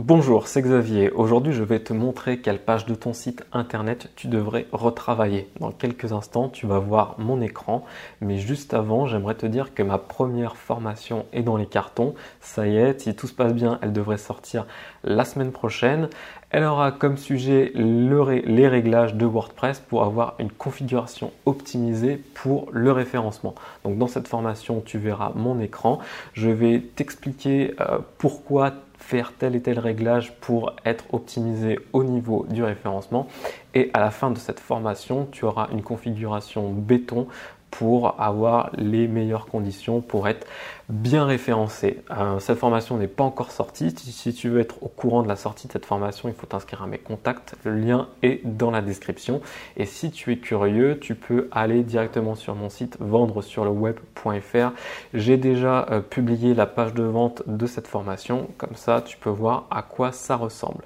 Bonjour, c'est Xavier. Aujourd'hui, je vais te montrer quelle page de ton site internet tu devrais retravailler. Dans quelques instants, tu vas voir mon écran. Mais juste avant, j'aimerais te dire que ma première formation est dans les cartons. Ça y est, si tout se passe bien, elle devrait sortir la semaine prochaine. Elle aura comme sujet les réglages de WordPress pour avoir une configuration optimisée pour le référencement. Donc dans cette formation, tu verras mon écran. Je vais t'expliquer euh, pourquoi faire tel et tel réglage pour être optimisé au niveau du référencement. Et à la fin de cette formation, tu auras une configuration béton pour avoir les meilleures conditions pour être bien référencé. Euh, cette formation n'est pas encore sortie. Si, tu veux être au courant de la sortie de cette formation, il faut t'inscrire à mes contacts. Le lien est dans la description. Et si tu es curieux, tu peux aller directement sur mon site vendre sur le web.fr. J'ai déjà euh, publié la page de vente de cette formation. Comme ça, tu peux voir à quoi ça ressemble.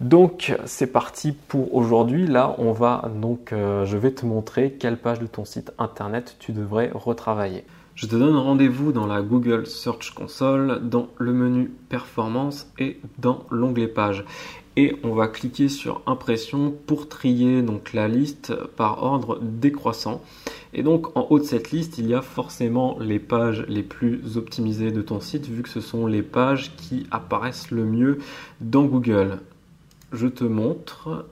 Donc, c'est parti pour aujourd'hui. Là, on va donc, euh, je vais te montrer quelle page de ton site internet tu devrais retravailler. Je te donne rendez-vous dans la Google Search Console, dans le menu Performance et dans l'onglet Pages. Et on va cliquer sur Impression pour trier donc la liste par ordre décroissant. Et donc en haut de cette liste, il y a forcément les pages les plus optimisées de ton site, vu que ce sont les pages qui apparaissent le mieux dans Google. Je te montre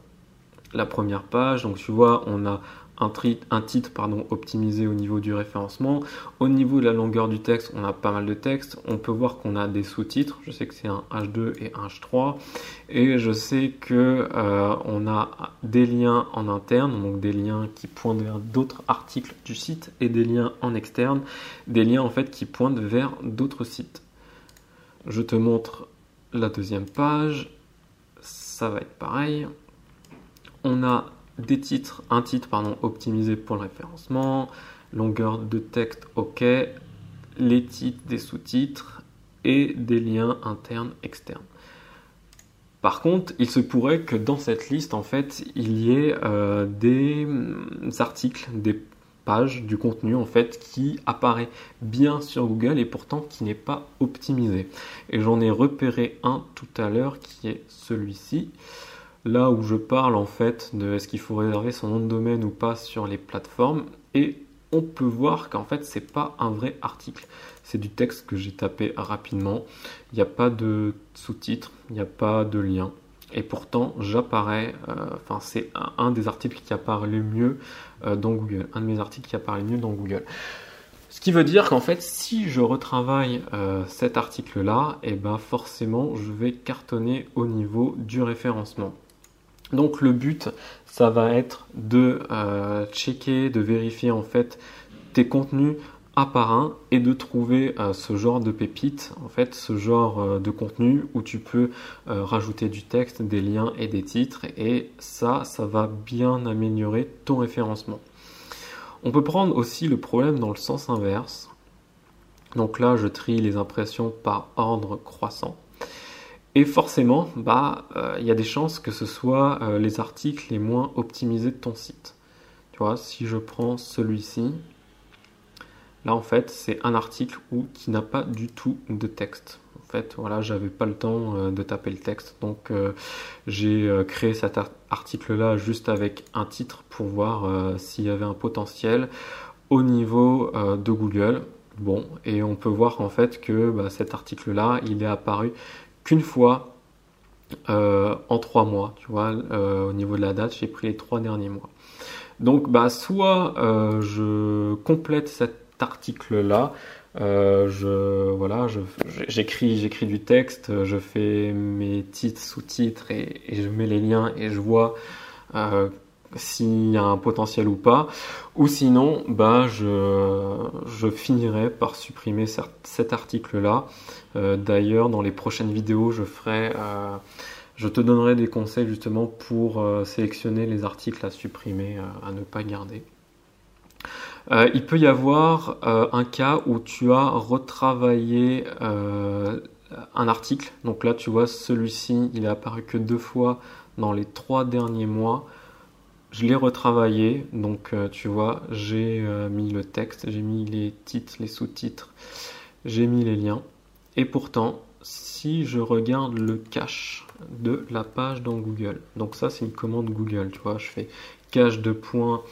la première page. Donc tu vois, on a un, un, titre pardon, optimisé au niveau du référencement. Au niveau de la longueur du texte, on a pas mal de texte. On peut voir qu'on a des sous-titres. Je sais que c'est un H2 et un H3. Et je sais que euh, on a des liens en interne, donc des liens qui pointent vers d'autres articles du site, et des liens en externe, des liens en fait qui pointent vers d'autres sites. Je te montre la deuxième page. Ça va être pareil. On a des titres, un titre pardon, optimisé pour le référencement, longueur de texte OK, les titres des sous-titres et des liens internes externes. Par contre, il se pourrait que dans cette liste, en fait, il y ait euh, des mm, articles, des pages, du contenu en fait qui apparaît bien sur Google et pourtant qui n'est pas optimisé. Et j'en ai repéré un tout à l'heure qui est celui-ci là où je parle en fait de est-ce qu'il faut réserver son nom de domaine ou pas sur les plateformes. Et on peut voir qu'en fait c'est pas un vrai article. C'est du texte que j'ai tapé rapidement. Il n'y a pas de sous-titres il n'y a pas de lien. Et pourtant j'apparais euh, enfin c'est un, des articles qui apparaît le mieux euh, dans Google. Un de mes articles qui apparaît le mieux dans Google. Ce qui veut dire qu'en fait, si je retravaille euh, cet article-là, et eh ben forcément, je vais cartonner au niveau du référencement. Donc le but, ça va être de euh, checker, de vérifier en fait tes contenus un par un et de trouver euh, ce genre de pépites, en fait, ce genre euh, de contenu où tu peux rajouter du texte, des liens et des titres et ça, ça va bien améliorer ton référencement. On peut prendre aussi le problème dans le sens inverse. Donc là, je trie les impressions par ordre croissant. Et forcément, bah, euh, il y a des chances que ce soit euh, les articles les moins optimisés de ton site. Tu vois, si je prends celui-ci, là en fait, c'est un article où, qui n'a pas du tout de texte. En fait, voilà, j'avais pas le temps euh, de taper le texte, donc j'ai créé cet article-là juste avec un titre pour voir s'il y avait un potentiel au niveau de Google. Bon, et on peut voir en fait que bah, cet article-là, il est apparu qu'une fois euh, en trois mois, tu vois, euh, au niveau de la date, j'ai pris les trois derniers mois. Donc, bah, soit euh, je complète cet article-là, je voilà, j'écris, j'écris du texte, je fais mes titres, sous-titres et, et, je mets les liens et je vois s'il y a un potentiel ou pas. Ou sinon, bah, je, finirai par supprimer cet article-là. Euh, d'ailleurs, dans les prochaines vidéos, je ferai, euh, je te donnerai des conseils justement pour euh, sélectionner les articles à supprimer, à ne pas garder. il peut y avoir un cas où tu as retravaillé un article. Donc là, tu vois, celui-ci, il est apparu que deux fois dans les trois derniers mois. Je l'ai retravaillé, donc euh, tu vois, j'ai euh, mis le texte, j'ai mis les titres, les sous-titres, j'ai mis les liens. Et pourtant, si je regarde le cache de la page dans Google, donc ça c'est une commande Google, tu vois, je fais cache de points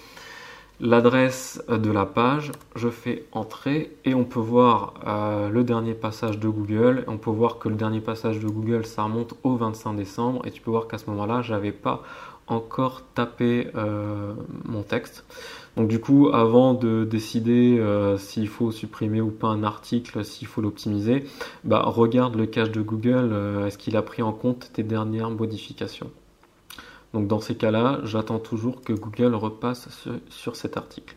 l'adresse de la page, je fais entrer et on peut voir euh, le dernier passage de Google. On peut voir que le dernier passage de Google ça remonte au 25 décembre et tu peux voir qu'à ce moment-là j'avais pas encore tapé euh, mon texte. Donc du coup, avant de décider euh, s'il faut supprimer ou pas un article, s'il faut l'optimiser, bah, regarde le cache de Google, est-ce qu'il a pris en compte tes dernières modifications? Donc dans ces cas-là, j'attends toujours que Google repasse sur, cet article.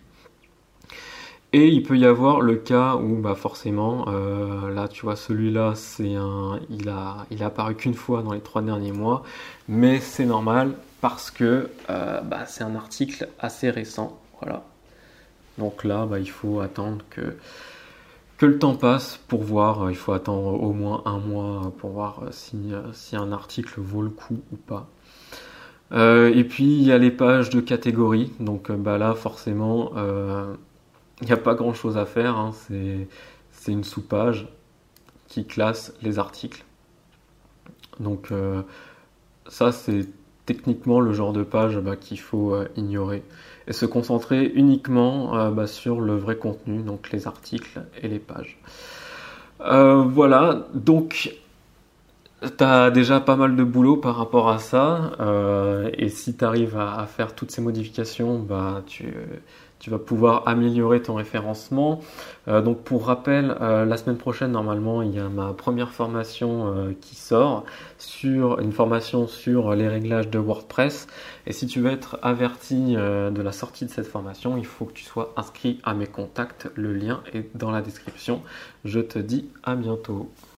Et il peut y avoir le cas où bah forcément, euh, là tu vois celui-là, c'est un, il a, il a apparu qu'une fois dans les trois derniers mois, mais c'est normal parce que euh, bah, c'est un article assez récent, voilà. Donc là, bah, il faut attendre que le temps passe pour voir. Il faut attendre au moins un mois pour voir si, si un article vaut le coup ou pas. Euh, et puis il y a les pages de catégorie. Donc euh, bah là forcément euh, il n'y a pas grand chose à faire. Hein. C'est une sous-page qui classe les articles. Donc ça c'est techniquement le genre de page bah, qu'il faut ignorer et se concentrer uniquement bah, sur le vrai contenu, donc les articles et les pages. voilà, donc T'as déjà pas mal de boulot par rapport à ça, euh, et si tu arrives à, faire toutes ces modifications, bah, tu, tu vas pouvoir améliorer ton référencement. Euh, donc pour rappel, euh, la semaine prochaine normalement il y a ma première formation qui sort sur une formation sur les réglages de WordPress. Et si tu veux être averti de la sortie de cette formation, il faut que tu sois inscrit à mes contacts. Le lien est dans la description. Je te dis à bientôt.